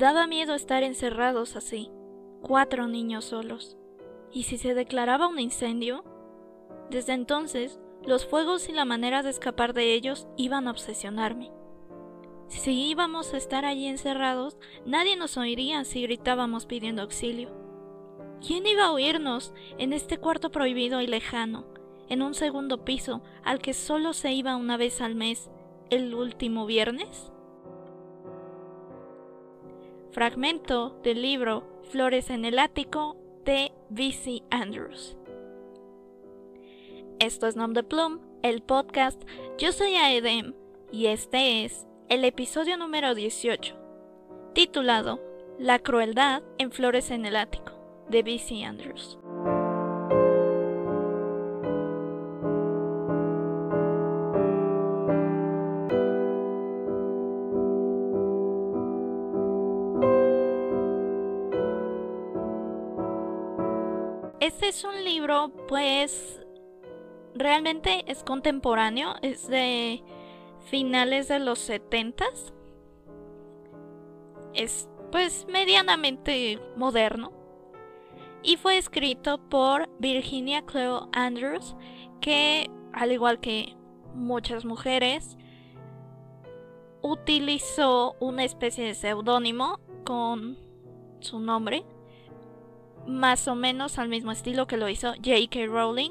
Daba miedo estar encerrados así, cuatro niños solos. ¿Y si se declaraba un incendio? Desde entonces, los fuegos y la manera de escapar de ellos iban a obsesionarme. Si íbamos a estar allí encerrados, nadie nos oiría si gritábamos pidiendo auxilio. ¿Quién iba a oírnos en este cuarto prohibido y lejano, en un segundo piso al que solo se iba una vez al mes, el último viernes? Fragmento del libro Flores en el ático de V.C. Andrews. Esto es Nom de Plum, el podcast. Yo soy Aedem y este es el episodio número 18, titulado La crueldad en Flores en el ático, de B.C. Andrews. Es un libro, pues, realmente es contemporáneo, es de finales de los 70 Es pues medianamente moderno. Y fue escrito por Virginia Cleo Andrews, que al igual que muchas mujeres, utilizó una especie de seudónimo con su nombre, más o menos al mismo estilo que lo hizo J.K. Rowling,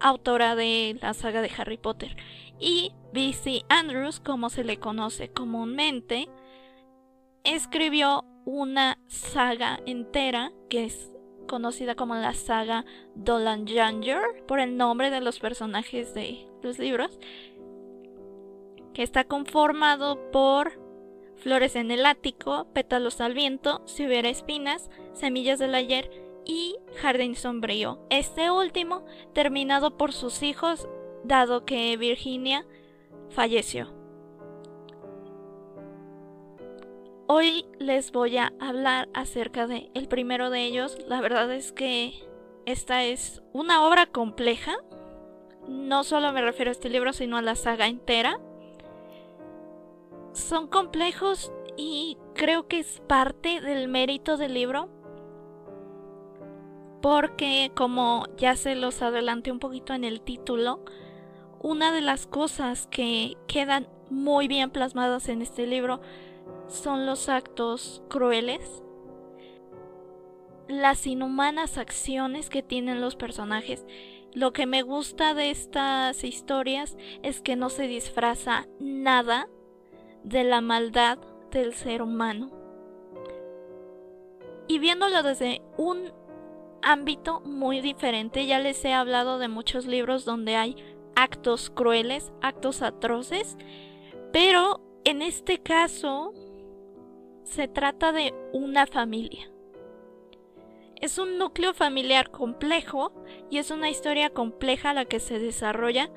autora de la saga de Harry Potter. Y B.C. Andrews, como se le conoce comúnmente, escribió una saga entera que es conocida como la saga Dolan Janger por el nombre de los personajes de los libros, que está conformado por flores en el ático, pétalos al viento, si hubiera espinas, semillas del ayer y jardín sombrío. Este último terminado por sus hijos, dado que Virginia falleció. Hoy les voy a hablar acerca de el primero de ellos. La verdad es que esta es una obra compleja. No solo me refiero a este libro, sino a la saga entera. Son complejos y creo que es parte del mérito del libro. Porque como ya se los adelanté un poquito en el título, una de las cosas que quedan muy bien plasmadas en este libro son los actos crueles, las inhumanas acciones que tienen los personajes. Lo que me gusta de estas historias es que no se disfraza nada de la maldad del ser humano. Y viéndolo desde un ámbito muy diferente, ya les he hablado de muchos libros donde hay actos crueles, actos atroces, pero en este caso se trata de una familia. Es un núcleo familiar complejo y es una historia compleja la que se desarrolla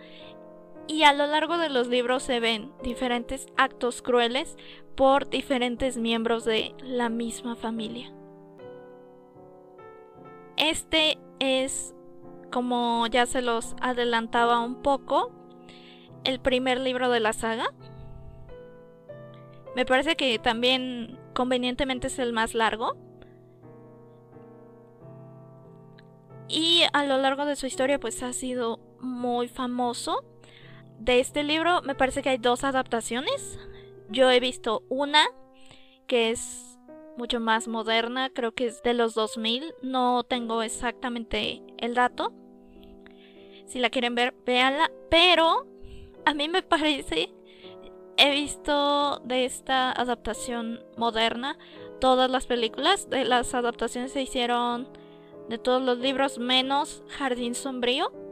y a lo largo de los libros se ven diferentes actos crueles por diferentes miembros de la misma familia. Este es como ya se los adelantaba un poco, el primer libro de la saga. Me parece que también convenientemente es el más largo. Y a lo largo de su historia pues ha sido muy famoso. De este libro me parece que hay dos adaptaciones. Yo he visto una que es mucho más moderna, creo que es de los 2000, no tengo exactamente el dato. Si la quieren ver, véanla. Pero a mí me parece, he visto de esta adaptación moderna todas las películas. De las adaptaciones se hicieron de todos los libros menos Jardín Sombrío.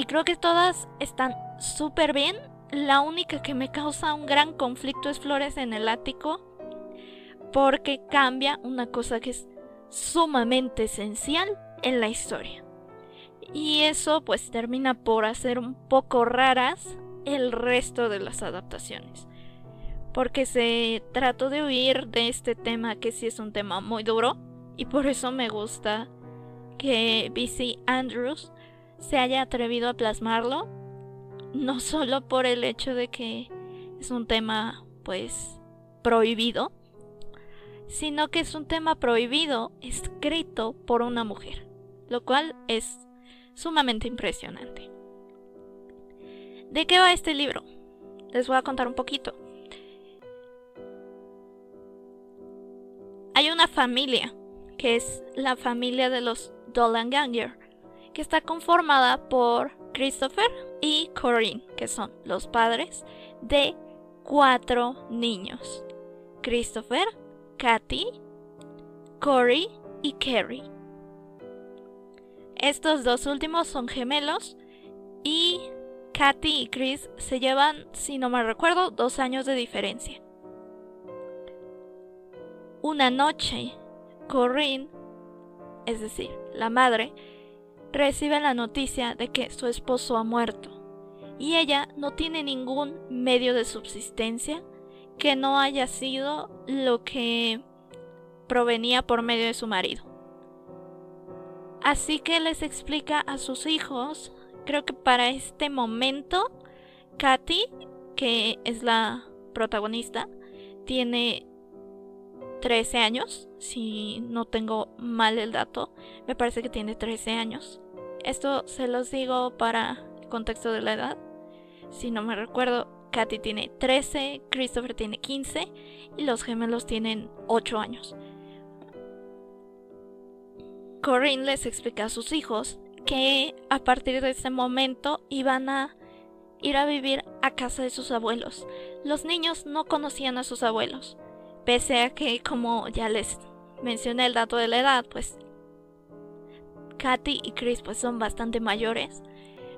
Y creo que todas están súper bien. La única que me causa un gran conflicto es Flores en el Ático. Porque cambia una cosa que es sumamente esencial en la historia. Y eso pues termina por hacer un poco raras el resto de las adaptaciones. Porque se trató de huir de este tema que sí es un tema muy duro. Y por eso me gusta que BC Andrews se haya atrevido a plasmarlo. No solo por el hecho de que es un tema pues prohibido, sino que es un tema prohibido escrito por una mujer, lo cual es sumamente impresionante. ¿De qué va este libro? Les voy a contar un poquito. Hay una familia, que es la familia de los Dolan Ganger, está conformada por Christopher y Corinne, que son los padres de cuatro niños. Christopher, Katy, Corey y Kerry. Estos dos últimos son gemelos y Katy y Chris se llevan, si no me recuerdo, dos años de diferencia. Una noche, Corinne, es decir, la madre, recibe la noticia de que su esposo ha muerto y ella no tiene ningún medio de subsistencia que no haya sido lo que provenía por medio de su marido. Así que les explica a sus hijos, creo que para este momento, Katy, que es la protagonista, tiene 13 años, si no tengo mal el dato, me parece que tiene 13 años. Esto se los digo para el contexto de la edad. Si no me recuerdo, Katy tiene 13, Christopher tiene 15 y los gemelos tienen 8 años. Corinne les explica a sus hijos que a partir de ese momento iban a ir a vivir a casa de sus abuelos. Los niños no conocían a sus abuelos. Pese a que, como ya les mencioné el dato de la edad, pues Katy y Chris pues son bastante mayores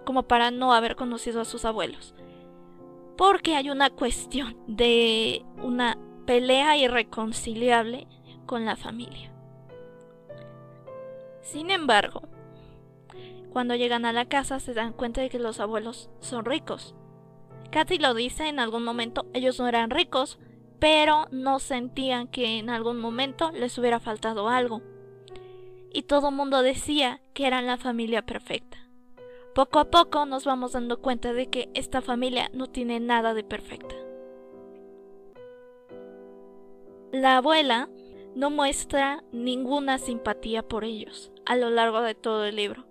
como para no haber conocido a sus abuelos. Porque hay una cuestión de una pelea irreconciliable con la familia. Sin embargo, cuando llegan a la casa se dan cuenta de que los abuelos son ricos. Katy lo dice en algún momento, ellos no eran ricos, pero no sentían que en algún momento les hubiera faltado algo. Y todo el mundo decía que eran la familia perfecta. Poco a poco nos vamos dando cuenta de que esta familia no tiene nada de perfecta. La abuela no muestra ninguna simpatía por ellos a lo largo de todo el libro.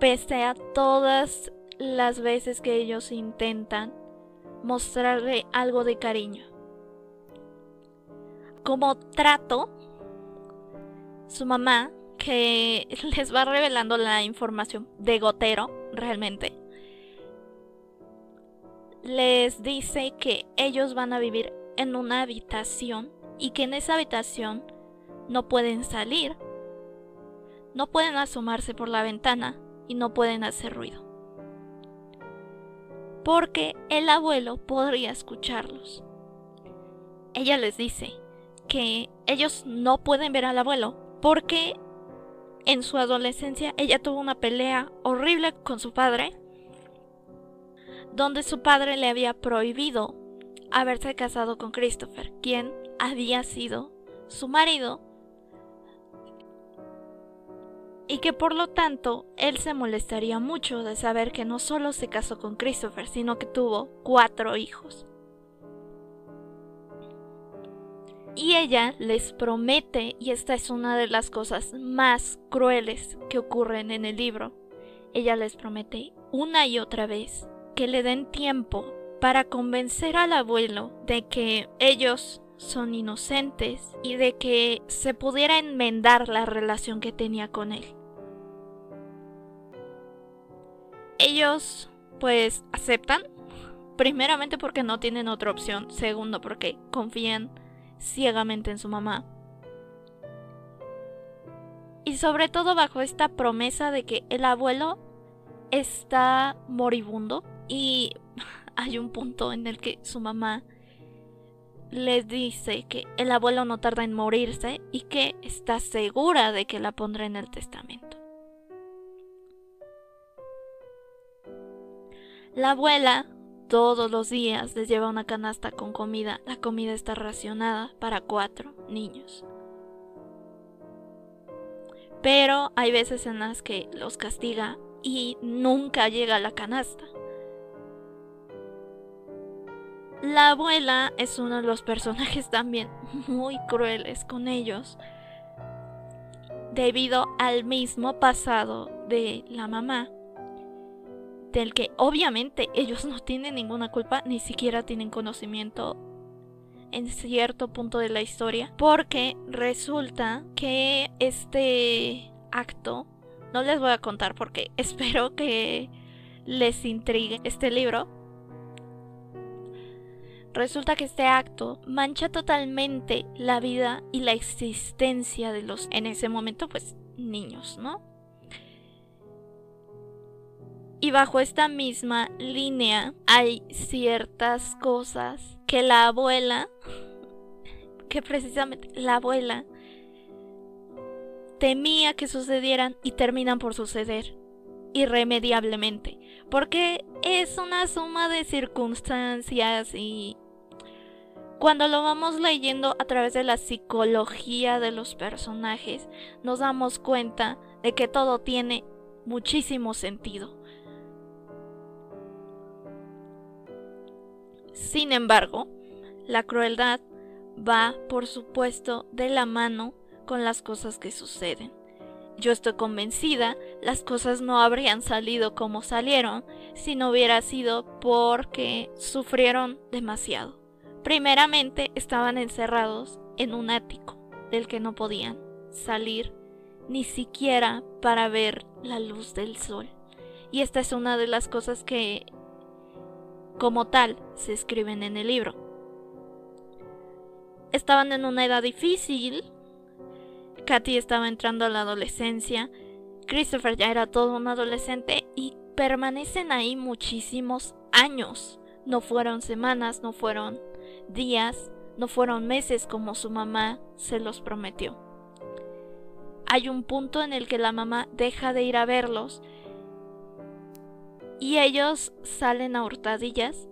Pese a todas las veces que ellos intentan mostrarle algo de cariño. Como trato, su mamá, que les va revelando la información de gotero, realmente, les dice que ellos van a vivir en una habitación y que en esa habitación no pueden salir, no pueden asomarse por la ventana y no pueden hacer ruido porque el abuelo podría escucharlos. Ella les dice que ellos no pueden ver al abuelo porque en su adolescencia ella tuvo una pelea horrible con su padre, donde su padre le había prohibido haberse casado con Christopher, quien había sido su marido y que por lo tanto él se molestaría mucho de saber que no solo se casó con Christopher, sino que tuvo cuatro hijos. Y ella les promete, y esta es una de las cosas más crueles que ocurren en el libro, ella les promete una y otra vez que le den tiempo para convencer al abuelo de que ellos son inocentes y de que se pudiera enmendar la relación que tenía con él. Ellos pues aceptan, primeramente porque no tienen otra opción, segundo porque confían ciegamente en su mamá. Y sobre todo bajo esta promesa de que el abuelo está moribundo y hay un punto en el que su mamá les dice que el abuelo no tarda en morirse y que está segura de que la pondrá en el testamento. La abuela todos los días les lleva una canasta con comida. La comida está racionada para cuatro niños. Pero hay veces en las que los castiga y nunca llega a la canasta. La abuela es uno de los personajes también muy crueles con ellos debido al mismo pasado de la mamá, del que obviamente ellos no tienen ninguna culpa, ni siquiera tienen conocimiento en cierto punto de la historia, porque resulta que este acto, no les voy a contar porque espero que les intrigue este libro, Resulta que este acto mancha totalmente la vida y la existencia de los, en ese momento, pues, niños, ¿no? Y bajo esta misma línea hay ciertas cosas que la abuela, que precisamente la abuela temía que sucedieran y terminan por suceder irremediablemente. Porque es una suma de circunstancias y cuando lo vamos leyendo a través de la psicología de los personajes, nos damos cuenta de que todo tiene muchísimo sentido. Sin embargo, la crueldad va, por supuesto, de la mano con las cosas que suceden. Yo estoy convencida, las cosas no habrían salido como salieron si no hubiera sido porque sufrieron demasiado. Primeramente estaban encerrados en un ático del que no podían salir ni siquiera para ver la luz del sol. Y esta es una de las cosas que como tal se escriben en el libro. Estaban en una edad difícil. Katy estaba entrando a la adolescencia. Christopher ya era todo un adolescente y permanecen ahí muchísimos años. No fueron semanas, no fueron días, no fueron meses como su mamá se los prometió. Hay un punto en el que la mamá deja de ir a verlos y ellos salen a hurtadillas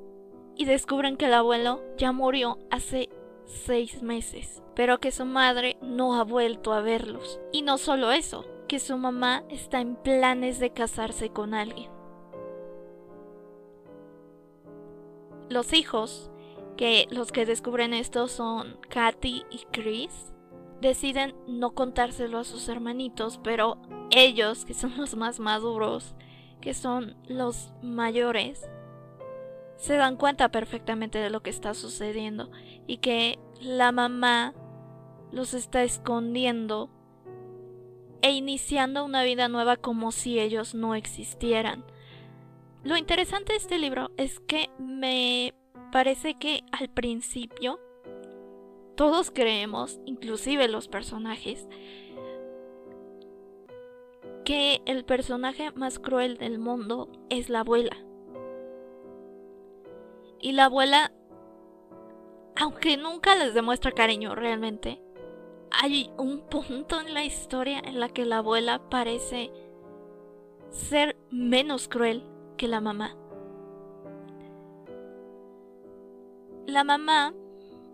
y descubren que el abuelo ya murió hace seis meses, pero que su madre no ha vuelto a verlos. Y no solo eso, que su mamá está en planes de casarse con alguien. Los hijos que los que descubren esto son Katy y Chris. Deciden no contárselo a sus hermanitos, pero ellos, que son los más maduros, que son los mayores, se dan cuenta perfectamente de lo que está sucediendo y que la mamá los está escondiendo e iniciando una vida nueva como si ellos no existieran. Lo interesante de este libro es que me parece que al principio todos creemos, inclusive los personajes, que el personaje más cruel del mundo es la abuela. Y la abuela, aunque nunca les demuestra cariño realmente, hay un punto en la historia en la que la abuela parece ser menos cruel que la mamá. La mamá,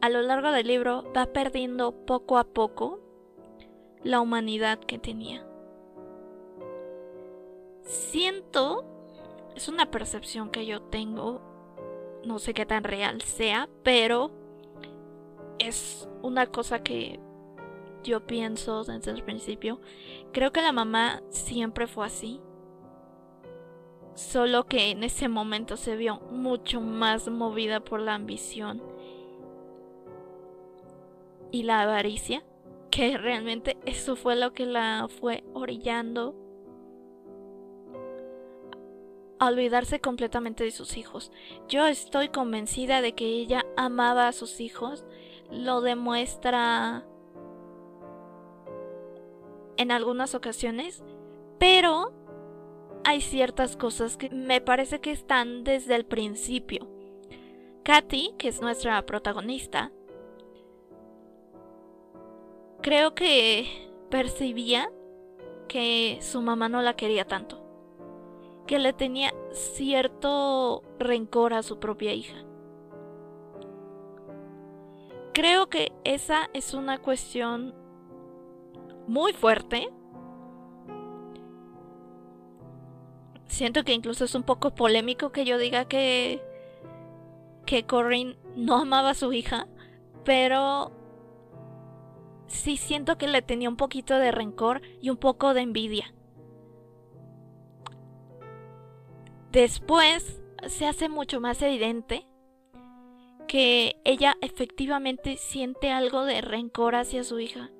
a lo largo del libro, va perdiendo poco a poco la humanidad que tenía. Siento, es una percepción que yo tengo, no sé qué tan real sea, pero es una cosa que yo pienso desde el principio. Creo que la mamá siempre fue así. Solo que en ese momento se vio mucho más movida por la ambición y la avaricia, que realmente eso fue lo que la fue orillando a olvidarse completamente de sus hijos. Yo estoy convencida de que ella amaba a sus hijos, lo demuestra en algunas ocasiones, pero hay ciertas cosas que me parece que están desde el principio. Katy, que es nuestra protagonista, creo que percibía que su mamá no la quería tanto, que le tenía cierto rencor a su propia hija. Creo que esa es una cuestión muy fuerte siento que incluso es un poco polémico que yo diga que que Corinne no amaba a su hija, pero sí siento que le tenía un poquito de rencor y un poco de envidia. Después se hace mucho más evidente que ella efectivamente siente algo de rencor hacia su hija.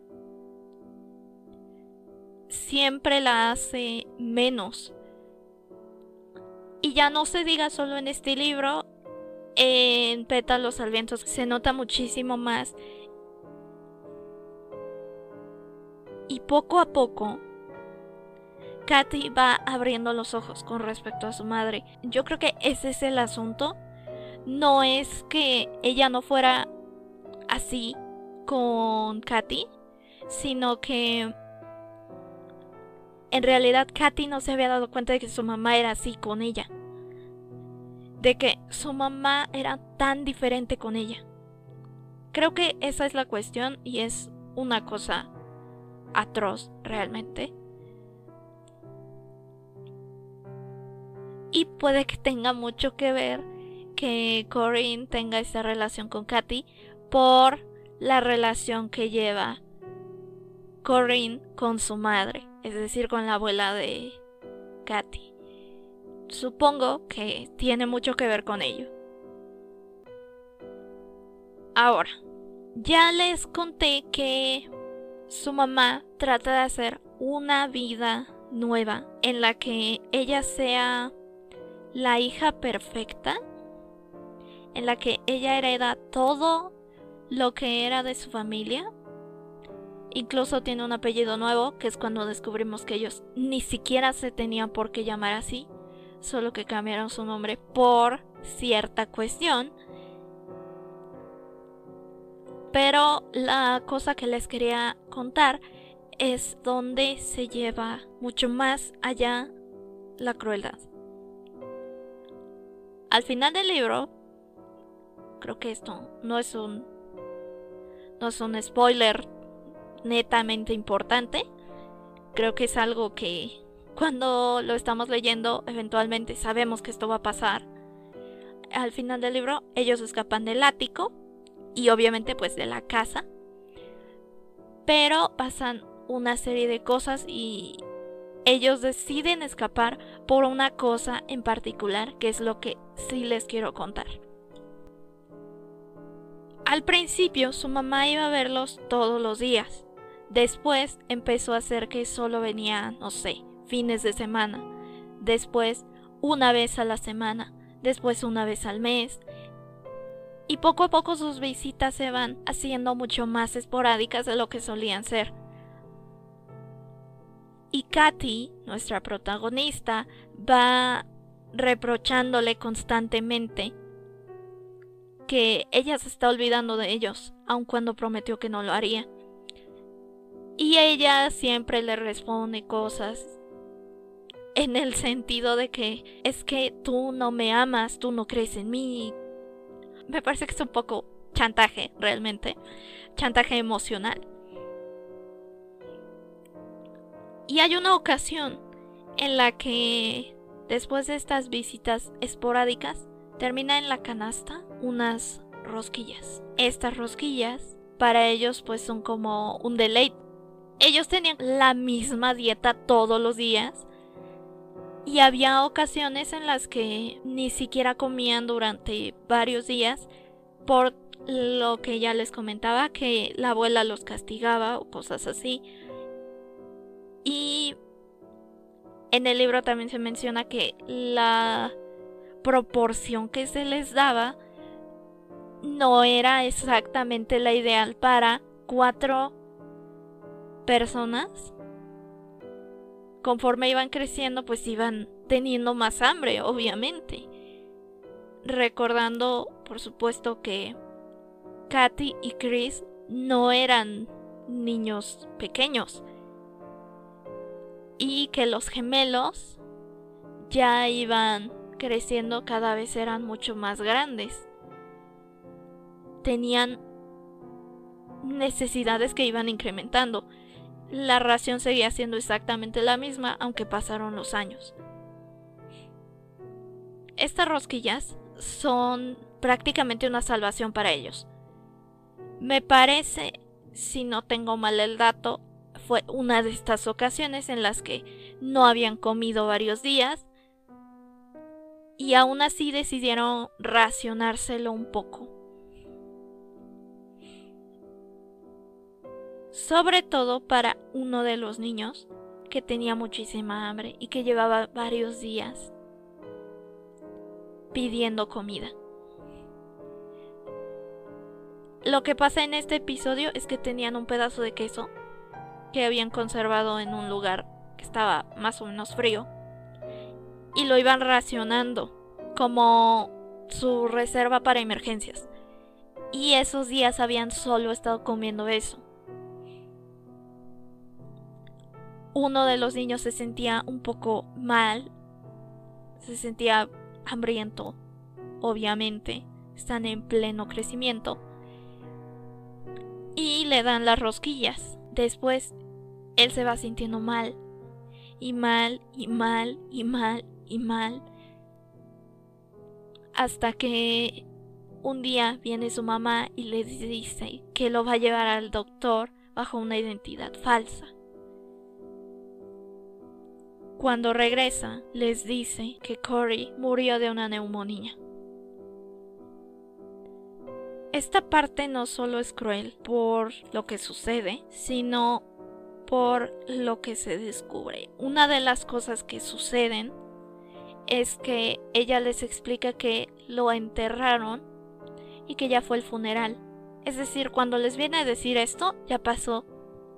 Siempre la hace menos. Y ya no se diga solo en este libro, en Pétalos al Viento se nota muchísimo más. Y poco a poco, Katy va abriendo los ojos con respecto a su madre. Yo creo que ese es el asunto. No es que ella no fuera así con Katy, sino que en realidad Katy no se había dado cuenta de que su mamá era así con ella. De que su mamá era tan diferente con ella. Creo que esa es la cuestión y es una cosa atroz realmente. Y puede que tenga mucho que ver que Corinne tenga esa relación con Katy por la relación que lleva Corinne con su madre, es decir, con la abuela de Katy. Supongo que tiene mucho que ver con ello. Ahora, ya les conté que su mamá trata de hacer una vida nueva en la que ella sea la hija perfecta, en la que ella hereda todo lo que era de su familia. Incluso tiene un apellido nuevo, que es cuando descubrimos que ellos ni siquiera se tenían por qué llamar así, solo que cambiaron su nombre por cierta cuestión pero la cosa que les quería contar es donde se lleva mucho más allá la crueldad. Al final del libro, creo que esto no es un no es un spoiler netamente importante. Creo que es algo que cuando lo estamos leyendo eventualmente sabemos que esto va a pasar. Al final del libro ellos escapan del ático y obviamente pues de la casa. Pero pasan una serie de cosas y ellos deciden escapar por una cosa en particular, que es lo que sí les quiero contar. Al principio su mamá iba a verlos todos los días. Después empezó a hacer que solo venía, no sé, fines de semana. Después una vez a la semana. Después una vez al mes y poco a poco sus visitas se van haciendo mucho más esporádicas de lo que solían ser. Y Katy, nuestra protagonista, va reprochándole constantemente que ella se está olvidando de ellos, aun cuando prometió que no lo haría. Y ella siempre le responde cosas en el sentido de que es que tú no me amas, tú no crees en mí, me parece que es un poco chantaje realmente, chantaje emocional. Y hay una ocasión en la que después de estas visitas esporádicas termina en la canasta unas rosquillas. Estas rosquillas para ellos pues son como un deleite. Ellos tenían la misma dieta todos los días y había ocasiones en las que ni siquiera comían durante varios días por lo que ya les comentaba, que la abuela los castigaba o cosas así. Y en el libro también se menciona que la proporción que se les daba no era exactamente la ideal para cuatro personas conforme iban creciendo, pues iban teniendo más hambre, obviamente. Recordando, por supuesto, que Katy y Chris no eran niños pequeños. Y que los gemelos ya iban creciendo, cada vez eran mucho más grandes. Tenían necesidades que iban incrementando la ración seguía siendo exactamente la misma aunque pasaron los años. Estas rosquillas son prácticamente una salvación para ellos. Me parece, si no tengo mal el dato, fue una de estas ocasiones en las que no habían comido varios días y aún así decidieron racionárselo un poco. Sobre todo para uno de los niños que tenía muchísima hambre y que llevaba varios días pidiendo comida. Lo que pasa en este episodio es que tenían un pedazo de queso que habían conservado en un lugar que estaba más o menos frío y lo iban racionando como su reserva para emergencias. Y esos días habían solo estado comiendo eso. Uno de los niños se sentía un poco mal, se sentía hambriento, obviamente, están en pleno crecimiento. Y le dan las rosquillas. Después, él se va sintiendo mal, y mal, y mal, y mal, y mal. Hasta que un día viene su mamá y le dice que lo va a llevar al doctor bajo una identidad falsa. Cuando regresa, les dice que Cory murió de una neumonía. Esta parte no solo es cruel por lo que sucede, sino por lo que se descubre. Una de las cosas que suceden es que ella les explica que lo enterraron y que ya fue el funeral. Es decir, cuando les viene a decir esto, ya pasó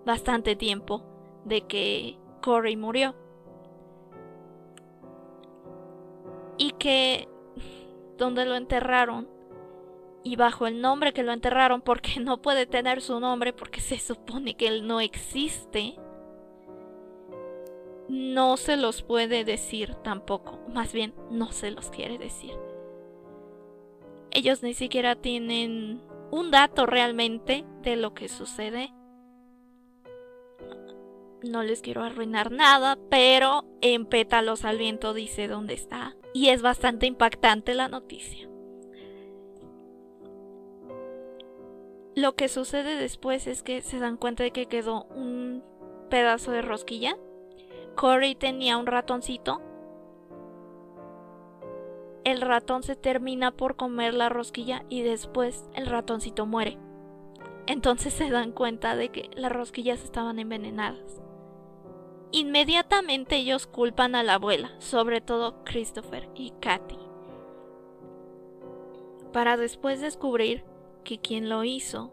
bastante tiempo de que Corey murió. Y que donde lo enterraron y bajo el nombre que lo enterraron porque no puede tener su nombre porque se supone que él no existe no se los puede decir tampoco. Más bien no se los quiere decir. Ellos ni siquiera tienen un dato realmente de lo que sucede no les quiero arruinar nada, pero en pétalos al viento dice dónde está. Y es bastante impactante la noticia. Lo que sucede después es que se dan cuenta de que quedó un pedazo de rosquilla. Corey tenía un ratoncito. El ratón se termina por comer la rosquilla y después el ratoncito muere. Entonces se dan cuenta de que las rosquillas estaban envenenadas. Inmediatamente ellos culpan a la abuela, sobre todo Christopher y Katy, para después descubrir que quien lo hizo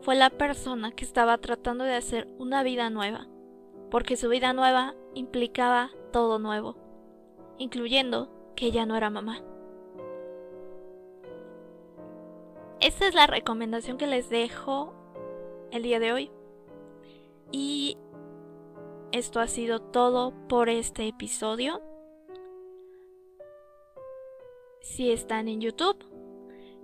fue la persona que estaba tratando de hacer una vida nueva, porque su vida nueva implicaba todo nuevo, incluyendo que ella no era mamá. Esta es la recomendación que les dejo el día de hoy. Y esto ha sido todo por este episodio. Si están en YouTube,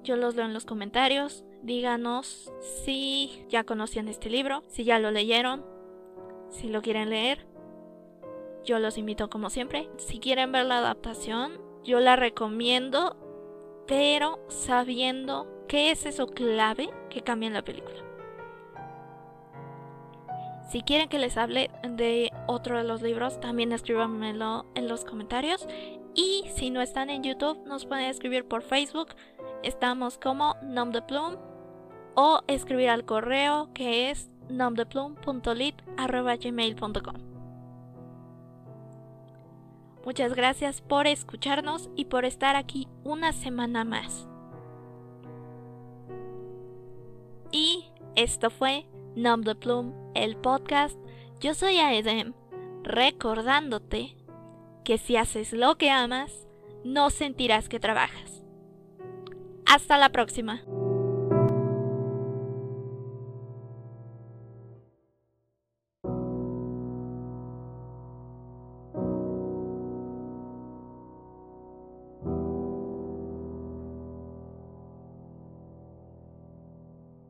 yo los leo en los comentarios. Díganos si ya conocían este libro, si ya lo leyeron, si lo quieren leer. Yo los invito como siempre. Si quieren ver la adaptación, yo la recomiendo, pero sabiendo qué es eso clave que cambia en la película. Si quieren que les hable de otro de los libros, también escríbanmelo en los comentarios. Y si no están en YouTube, nos pueden escribir por Facebook. Estamos como Nom de Plum. O escribir al correo que es nomdeplum.lit.gmail.com Muchas gracias por escucharnos y por estar aquí una semana más. Y esto fue Nom de Plum, el podcast. Yo soy Aedem, recordándote que si haces lo que amas, no sentirás que trabajas. Hasta la próxima.